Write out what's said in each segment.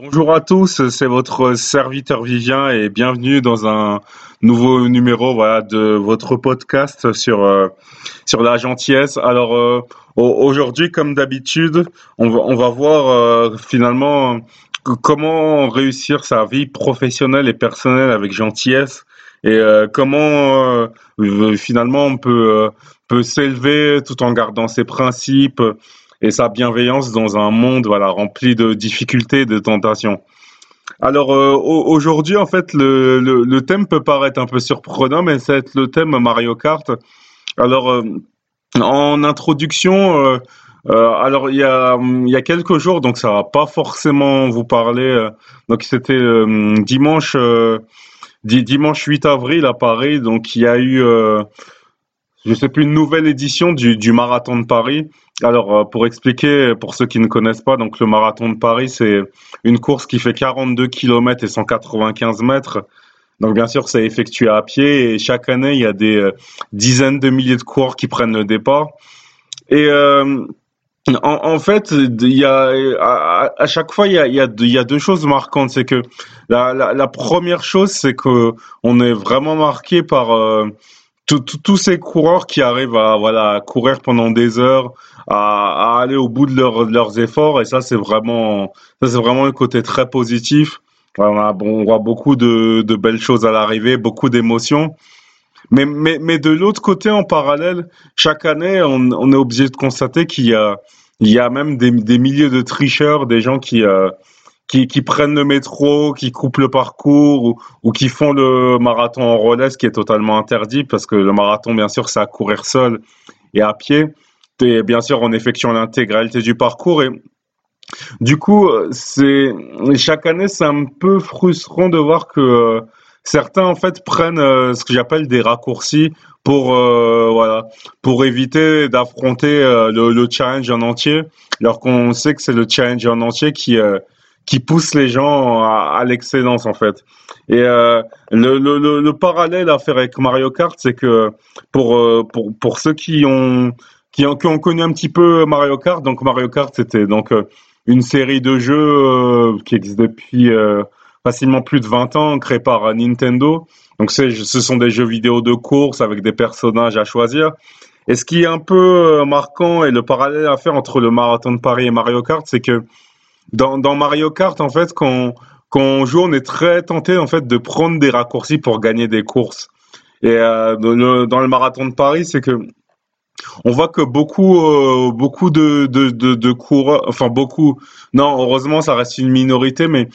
Bonjour à tous, c'est votre serviteur Vivien et bienvenue dans un nouveau numéro voilà, de votre podcast sur, euh, sur la gentillesse. Alors euh, aujourd'hui, comme d'habitude, on va, on va voir euh, finalement comment réussir sa vie professionnelle et personnelle avec gentillesse et comment finalement on peut, peut s'élever tout en gardant ses principes et sa bienveillance dans un monde voilà rempli de difficultés de tentations. Alors euh, aujourd'hui, en fait, le, le, thème peut paraître un peu surprenant, mais c'est le thème Mario Kart. Alors, euh, en introduction, euh, alors il y a, y a quelques jours, donc ça va pas forcément vous parler. donc c'était dimanche, dimanche 8 avril à Paris, donc il y a eu je sais plus, une nouvelle édition du, du marathon de Paris. Alors, euh, pour expliquer, pour ceux qui ne connaissent pas, donc le marathon de Paris, c'est une course qui fait 42 km et 195 mètres. Donc, bien sûr, c'est effectué à pied et chaque année, il y a des euh, dizaines de milliers de coureurs qui prennent le départ. Et euh, en, en, fait, il y a, à, chaque fois, il y a, y, y a deux choses marquantes. C'est que la, la, la, première chose, c'est que on est vraiment marqué par tous ces coureurs qui arrivent à voilà courir pendant des heures, à, aller au bout de, leurs efforts, et ça c'est vraiment ça c'est vraiment un côté très positif. On, bon, on voit beaucoup de, de belles choses à l'arrivée, beaucoup d'émotions. Mais, mais, mais de l'autre côté, en parallèle, chaque année, on, on est obligé de constater qu'il y a, il y a même des, des milliers de tricheurs, des gens qui, euh, qui, qui, prennent le métro, qui coupent le parcours ou, ou, qui font le marathon en relais, ce qui est totalement interdit parce que le marathon, bien sûr, c'est à courir seul et à pied. Et bien sûr, en effectuant l'intégralité du parcours. Et du coup, c'est chaque année, c'est un peu frustrant de voir que euh, certains en fait prennent euh, ce que j'appelle des raccourcis pour euh, voilà pour éviter d'affronter le, le, challenge en entier, alors qu'on sait que c'est le challenge en entier qui qui pousse les gens à, l'excellence en fait. Et euh, le, le, le, parallèle à faire avec Mario Kart, c'est que pour, euh, pour, pour ceux qui ont, qui ont, qui, ont, connu un petit peu Mario Kart, donc Mario Kart c'était donc euh, une série de jeux qui existe depuis facilement plus de 20 ans, créée par Nintendo. Donc ce sont des jeux vidéo de course avec des personnages à choisir. Et ce qui est un peu marquant et le parallèle à faire entre le marathon de Paris et Mario Kart, c'est que dans, Mario Kart, en fait, quand, quand on joue, on est très tenté en fait de prendre des raccourcis pour gagner des courses. Et euh, dans, le, marathon de Paris, c'est que on voit que beaucoup, euh, beaucoup de, de, de, coureurs, enfin beaucoup, non, heureusement, ça reste une minorité, mais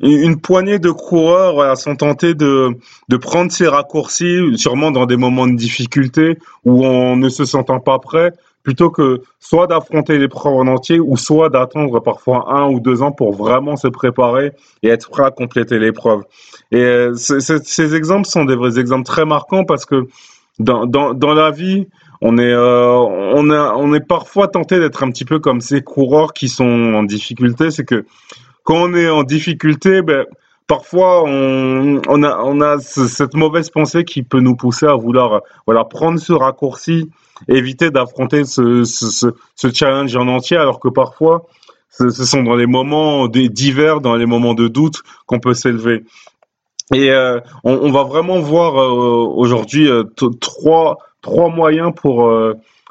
une poignée de coureurs voilà, sont tentés de, de prendre ces raccourcis, sûrement dans des moments de difficulté où on ne se sentant pas prêt, plutôt que soit d'affronter l'épreuve en entier ou soit d'attendre parfois un ou deux ans pour vraiment se préparer et être prêt à compléter l'épreuve. Et euh, ces exemples sont des vrais exemples très marquants parce que dans, dans, dans la vie, on est, euh, on, a, on est parfois tenté d'être un petit peu comme ces coureurs qui sont en difficulté. C'est que quand on est en difficulté, ben, parfois on, a, cette mauvaise pensée qui peut nous pousser à vouloir voilà, prendre ce raccourci éviter d'affronter ce, challenge en entier, alors que parfois, ce, sont dans les moments divers, dans les moments de doute qu'on peut s'élever. Et euh, on, va vraiment voir euh, aujourd'hui euh, trois, moyens pour,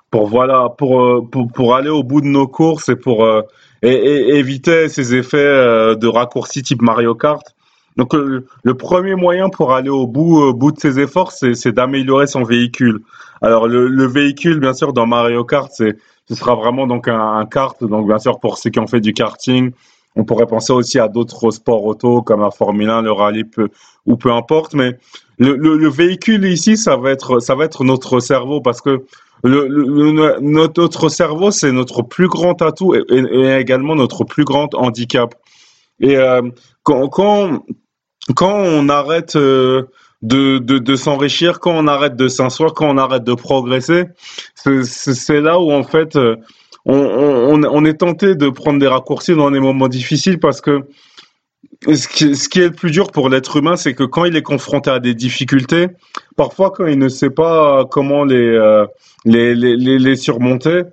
pour, voilà, pour, pour, aller au bout de nos courses et pour éviter ces effets de raccourci type Mario Kart. Donc le premier moyen pour aller au bout, bout de ses efforts, c'est d'améliorer son véhicule. Alors le, le, véhicule, bien sûr, dans Mario Kart, ce sera vraiment donc un, kart. Donc bien sûr, pour ceux qui ont fait du karting, on pourrait penser aussi à d'autres sports auto comme la Formule 1, le rallye ou peu importe. Mais le, le, le, véhicule ici, ça va être ça va être notre cerveau parce que notre, cerveau, c'est notre plus grand atout et, également notre plus grand handicap. Et euh, quand, quand on arrête euh, de, de, de s'enrichir, quand on arrête de s'instruire, quand on arrête de progresser, c'est là où en fait euh, on, on, est tenté de prendre des raccourcis dans des moments difficiles parce que ce qui, ce qui est le plus dur pour l'être humain, c'est que quand il est confronté à des difficultés, parfois quand il ne sait pas comment les, euh, les, les, les, surmonter,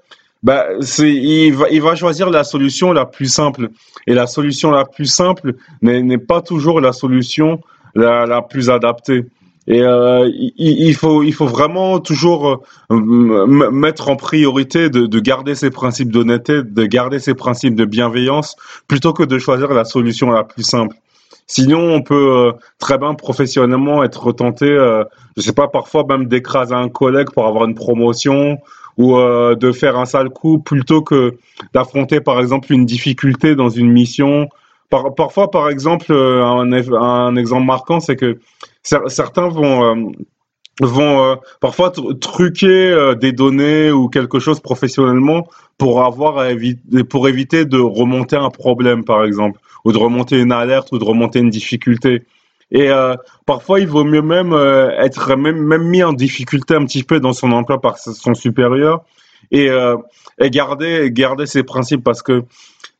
bah, c'est, il va, il va choisir la solution la plus simple. Et la solution la plus simple n'est, n'est pas toujours la solution la, la plus adaptée. Et euh, il, il faut, il faut vraiment toujours euh, mettre en priorité de, de garder ses principes d'honnêteté, de garder ses principes de bienveillance, plutôt que de choisir la solution la plus simple. Sinon, on peut euh, très bien professionnellement être tenté, euh, je sais pas, parfois même d'écraser un collègue pour avoir une promotion ou euh, de faire un sale coup plutôt que d'affronter, par exemple, une difficulté dans une mission. Par, parfois, par exemple, euh, un, exemple marquant, c'est que certains vont euh, vont parfois truquer des données ou quelque chose professionnellement pour avoir à pour éviter de remonter un problème, par exemple, ou de remonter une alerte ou de remonter une difficulté. Et euh, parfois, il vaut mieux même euh, être même, même mis en difficulté un petit peu dans son emploi par son supérieur et, euh, et garder, garder ses principes parce que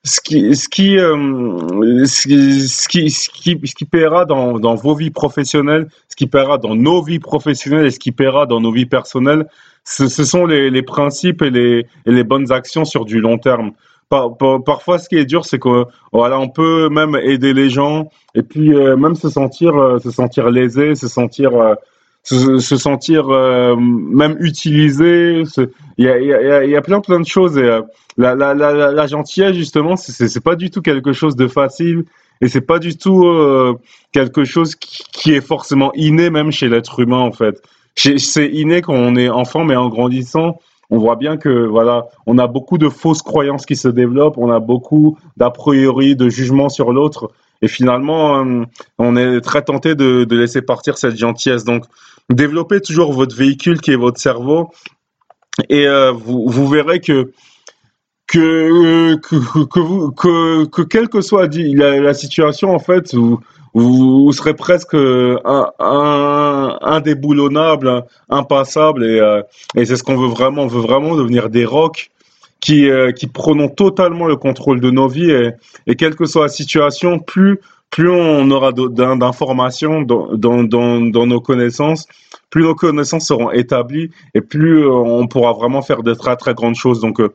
ce qui, euh, ce qui, ce qui, ce qui, ce qui paiera dans, dans vos vies professionnelles, ce qui paiera dans nos vies professionnelles et ce qui paiera dans nos vies personnelles, ce, ce sont les, les principes et les, et les bonnes actions sur du long terme. Par, par, parfois, ce qui est dur, c'est que voilà, on peut même aider les gens et puis euh, même se sentir, euh, se sentir lésé, se sentir, euh, se, se, sentir euh, même utilisé. Il y a, y, a, y a, plein plein de choses et euh, la, la, la, la, gentillesse justement, c'est pas du tout quelque chose de facile et c'est pas du tout euh, quelque chose qui, qui, est forcément inné même chez l'être humain en fait. C'est inné quand on est enfant, mais en grandissant, on voit bien que voilà, on a beaucoup de fausses croyances qui se développent, on a beaucoup d'a priori, de jugements sur l'autre, et finalement, euh, on est très tenté de, laisser partir cette gentillesse. Donc, développez toujours votre véhicule qui est votre cerveau, et euh, vous, vous verrez que que, que, que, vous, que, que quelle que soit la, la situation, en fait, vous serez presque un, un, indéboulonnable, impassable, et, euh, et c'est ce qu'on veut vraiment. On veut vraiment devenir des rocs qui, euh, qui prenons totalement le contrôle de nos vies, et, et quelle que soit la situation, plus, plus on aura d'informations dans, dans, dans, dans nos connaissances, plus nos connaissances seront établies, et plus euh, on pourra vraiment faire de très très grandes choses. Donc, euh,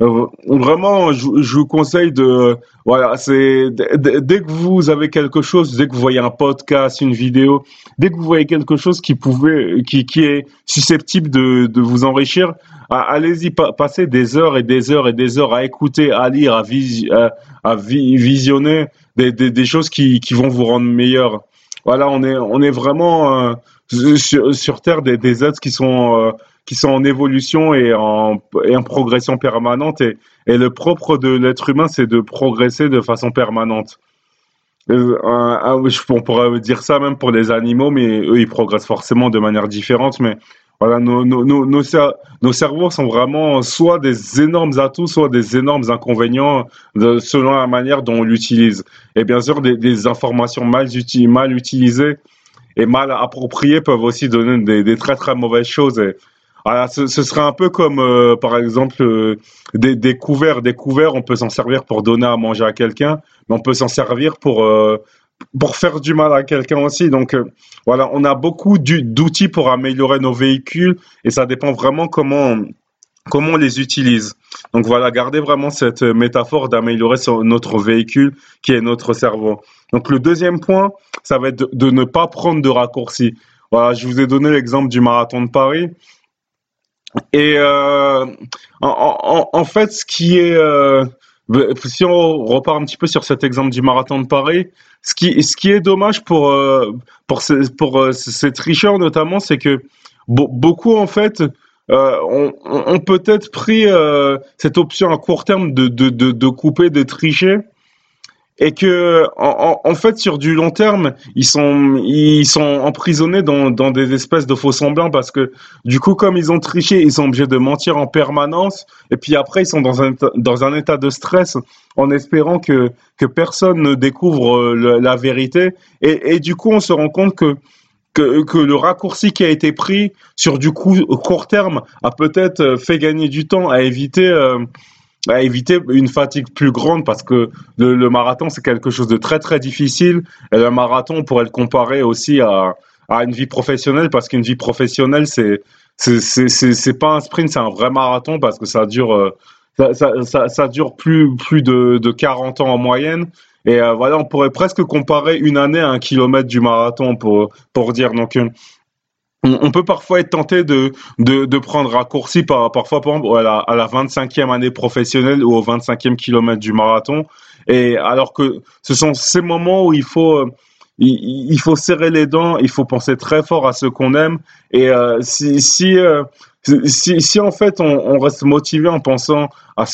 vraiment, je, je, vous conseille de, voilà, c'est dès que vous avez quelque chose, dès que vous voyez un podcast, une vidéo, dès que vous voyez quelque chose qui pouvait, qui, qui est susceptible de, de vous enrichir, allez-y, passez des heures et des heures et des heures à écouter, à lire, à, vis, à, à visionner des, des, des, choses qui, qui vont vous rendre meilleur. Voilà, on est, on est vraiment euh, sur, sur Terre des, des êtres qui sont euh, qui sont en évolution et en, et en progression permanente. Et, et le propre de l'être humain, c'est de progresser de façon permanente. Euh, on pourrait dire ça même pour les animaux, mais eux, ils progressent forcément de manière différente. Mais voilà, nos, nos, nos, cerveaux sont vraiment soit des énormes atouts, soit des énormes inconvénients selon la manière dont on l'utilise. Et bien sûr, des, informations mal, uti mal utilisées et mal appropriées peuvent aussi donner des, très très mauvaises choses. Voilà, ce, ce, serait un peu comme, euh, par exemple, euh, des, couverts. Des couverts, on peut s'en servir pour donner à manger à quelqu'un, mais on peut s'en servir pour, euh, pour faire du mal à quelqu'un aussi. Donc, voilà, on a beaucoup d'outils pour améliorer nos véhicules et ça dépend vraiment comment, comment on les utilise. Donc, voilà, gardez vraiment cette métaphore d'améliorer notre véhicule qui est notre cerveau. Donc, le deuxième point, ça va être de ne pas prendre de raccourcis. Voilà, je vous ai donné l'exemple du marathon de Paris. Et euh, en, en, en, fait, ce qui est, euh, si on repart un petit peu sur cet exemple du marathon de Paris, ce qui, ce qui est dommage pour, euh, pour, ces, pour ces tricheurs notamment, c'est que beaucoup en fait euh, ont, on peut-être pris euh, cette option à court terme de, de, de, de couper, de tricher et que en, fait sur du long terme ils sont ils sont emprisonnés dans, dans des espèces de faux semblants parce que du coup comme ils ont triché ils sont obligés de mentir en permanence. Et puis après ils sont dans un dans un état de stress en espérant que que personne ne découvre euh, la vérité. Et, et du coup on se rend compte que que, que, le raccourci qui a été pris sur du coup court terme a peut-être fait gagner du temps à éviter euh, à éviter une fatigue plus grande parce que le, le marathon c'est quelque chose de très très difficile et le marathon on pourrait le comparer aussi à, à une vie professionnelle parce qu'une vie professionnelle c'est c'est pas un sprint, c'est un vrai marathon parce que ça dure ça, ça, ça, dure plus plus de, de 40 ans en moyenne. Et voilà, on pourrait presque comparer une année à un kilomètre du marathon pour pour dire. Donc on, peut parfois être tenté de, de, prendre raccourci par, parfois par exemple, à la, à la 25e année professionnelle ou au 25e kilomètre du marathon. Et alors que ce sont ces moments où il faut, euh, il, faut serrer les dents, il faut penser très fort à ce qu'on aime. Et euh, si, si, euh, si, si, en fait on, reste motivé en pensant à,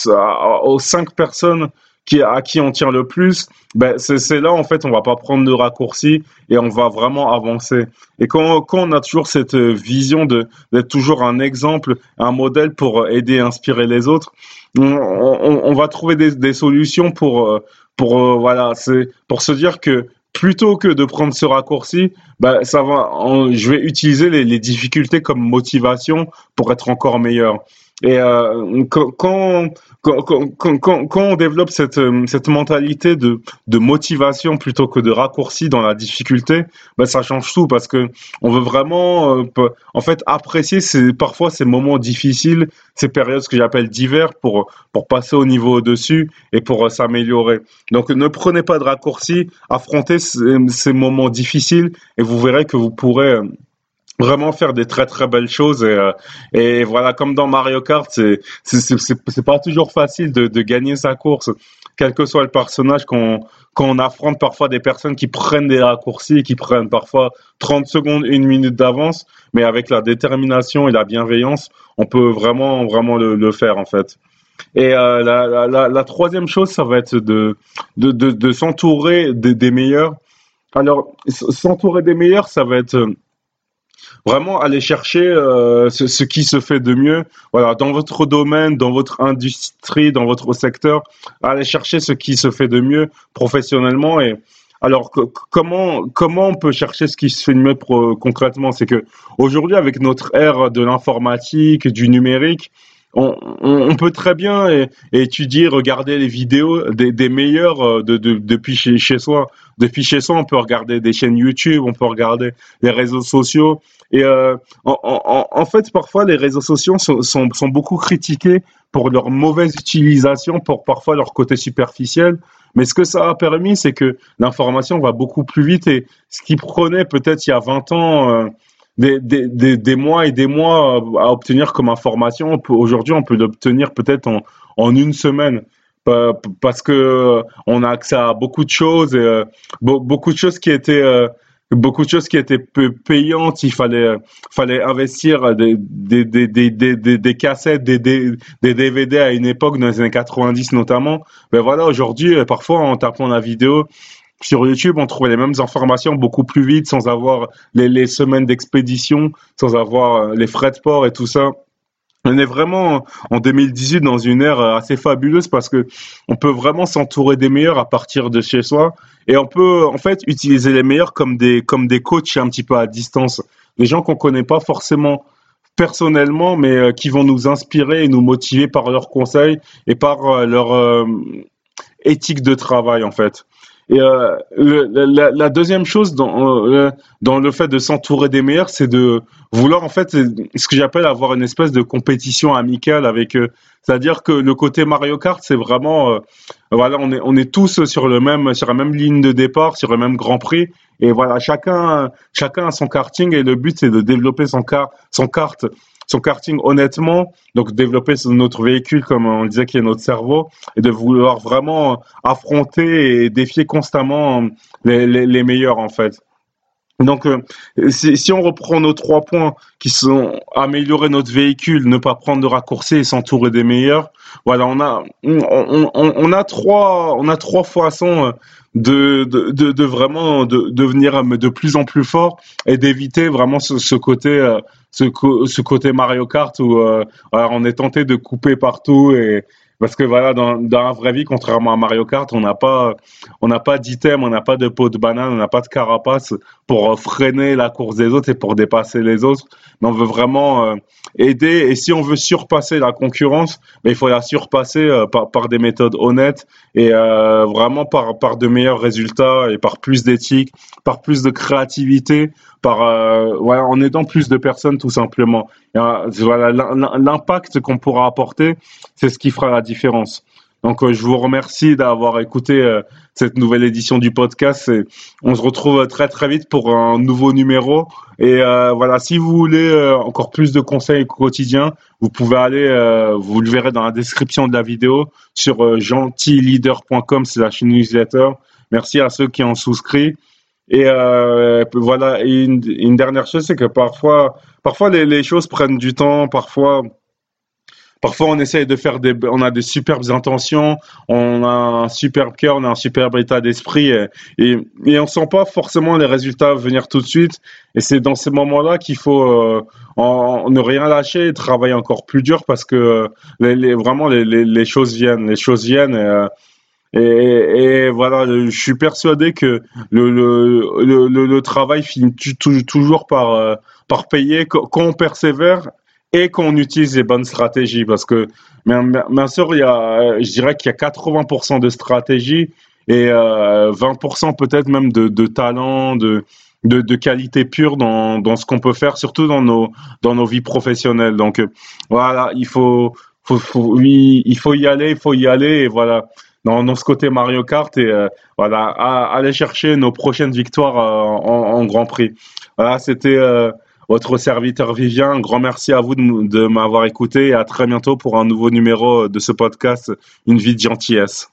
aux cinq personnes qui, à qui on tient le plus, ben c'est là en fait on va pas prendre de raccourcis et on va vraiment avancer. Et quand, quand on a toujours cette vision de d'être toujours un exemple, un modèle pour aider, inspirer les autres, on, on, on va trouver des, des, solutions pour pour voilà c'est pour se dire que plutôt que de prendre ce raccourci, ben ça va, je vais utiliser les, les, difficultés comme motivation pour être encore meilleur. Et euh, quand, quand, quand, quand, on développe cette, euh, cette mentalité de, de motivation plutôt que de raccourci dans la difficulté, ben ça change tout parce que on veut vraiment euh, en fait apprécier ces, parfois ces moments difficiles, ces périodes que j'appelle d'hiver pour, pour passer au niveau au-dessus et pour s'améliorer. Donc ne prenez pas de raccourci, affrontez ces, ces moments difficiles et vous verrez que vous pourrez vraiment faire des très très belles choses et, euh, voilà comme dans Mario Kart c'est c'est pas toujours facile de, gagner sa course. Quel que soit le personnage qu'on quand on affronte parfois des personnes qui prennent des raccourcis qui prennent parfois 30 secondes une minute d'avance mais avec la détermination et la bienveillance on peut vraiment vraiment le, faire en fait. Et euh, la, la, troisième chose ça va être de de, de, s'entourer des, des meilleurs. Alors s'entourer des meilleurs ça va être vraiment aller chercher euh, ce, ce, qui se fait de mieux. Voilà, dans votre domaine, dans votre industrie, dans votre secteur, aller chercher ce qui se fait de mieux professionnellement. Et alors, comment comment on peut chercher ce qui se fait de mieux concrètement? C'est que aujourd'hui, avec notre ère de l'informatique, du numérique, on, on, peut très bien étudier, regarder les vidéos des, des meilleurs euh, de, de, depuis chez, chez soi. Depuis chez soi, on peut regarder des chaînes YouTube, on peut regarder les réseaux sociaux. Et euh, en, en, en, fait, parfois, les réseaux sociaux sont, sont, sont, beaucoup critiqués pour leur mauvaise utilisation, pour parfois leur côté superficiel. Mais ce que ça a permis, c'est que l'information va beaucoup plus vite. Et ce qui prenait peut-être il y a 20 ans euh, des, des, des, des, mois et des mois à obtenir comme information, aujourd'hui, on peut l'obtenir peut-être en, en une semaine parce que on a accès à beaucoup de choses, euh, beaucoup de choses qui étaient euh, beaucoup de choses qui étaient payantes. Il fallait, fallait investir des, des, des, des, des, cassettes, des, des, DVD à une époque, dans les années 90 notamment. Mais voilà, aujourd'hui, euh, parfois, en tapant la vidéo, sur YouTube, on trouvait les mêmes informations beaucoup plus vite, sans avoir les, semaines d'expédition, sans avoir euh, les frais de port et tout ça. On est vraiment en 2018 dans une ère euh, assez fabuleuse parce que on peut vraiment s'entourer des meilleurs à partir de chez soi et on peut en fait utiliser les meilleurs comme des comme des coachs un petit peu à distance, des gens qu'on connaît pas forcément personnellement mais euh, qui vont nous inspirer et nous motiver par leurs conseils et par leur éthique de travail en fait. Et euh, le, la, la, deuxième chose dans, euh, dans le fait de s'entourer des meilleurs, c'est de vouloir en fait ce que j'appelle avoir une espèce de compétition amicale avec eux. C'est-à-dire que le côté Mario Kart, c'est vraiment euh, voilà, on est on est tous sur le même sur la même ligne de départ, sur le même Grand Prix, et voilà, chacun chacun a son karting et le but c'est de développer son car son kart son karting honnêtement, donc développer notre véhicule comme on disait qui est notre cerveau, et de vouloir vraiment affronter et défier constamment les, les, meilleurs en fait. Donc, euh, si, on reprend nos trois points qui sont améliorer notre véhicule, ne pas prendre de raccourcis et s'entourer des meilleurs, voilà, on a, on, a trois, on a trois façons de, de, de, de vraiment de, devenir de plus en plus fort et d'éviter vraiment ce, côté, euh, ce, ce, côté Mario Kart où euh, on est tenté de couper partout et Parce que voilà, dans, dans la vraie vie, contrairement à Mario Kart, on n'a pas, pas d'item, on n'a pas de pot de banane, on n'a pas de carapace pour freiner la course des autres et pour dépasser les autres. Mais on veut vraiment euh, aider. Et si on veut surpasser la concurrence, mais ben, il faut la surpasser euh, par, par, des méthodes honnêtes et euh, vraiment par, par de meilleurs résultats et par plus d'éthique, par plus de créativité, par voilà, en aidant plus de personnes tout simplement. l'impact qu'on pourra apporter, c'est ce qui fera la différence. Donc, euh, je vous remercie d'avoir écouté euh, cette nouvelle édition du podcast. On se retrouve très très vite pour un nouveau numéro. Et euh, voilà, si vous voulez encore plus de conseils quotidiens, vous pouvez aller, vous le verrez dans la description de la vidéo sur gentilleader.com slash newsletter. Merci à ceux qui ont souscrit. Et voilà, une, dernière chose, c'est que parfois, parfois les choses prennent du temps, parfois Parfois, on essaye de faire des, on a des superbes intentions, on a un superbe cœur, on a un superbe état d'esprit, et, et, et, on sent pas forcément les résultats venir tout de suite. Et c'est dans ces moments-là qu'il faut euh, en, ne rien lâcher et travailler encore plus dur parce que les, les, vraiment les, les, choses viennent, les choses viennent. Et, et, et, voilà, je suis persuadé que le, le, le, le travail finit toujours par, euh, par payer quand on persévère et qu'on utilise les bonnes stratégies parce que bien sûr il y a je dirais qu'il y a 80% de stratégie et euh, 20% peut-être même de, talent de, de, qualité pure dans, dans ce qu'on peut faire surtout dans nos dans nos vies professionnelles. Donc euh, voilà il faut faut, faut il faut y aller il faut y aller et voilà. Dans, ce côté Mario Kart et euh, voilà aller chercher nos prochaines victoires euh, en, Grand Prix. Voilà c'était votre serviteur Vivien. Un grand merci à vous de, de m'avoir écouté et à très bientôt pour un nouveau numéro de ce podcast Une vie de gentillesse.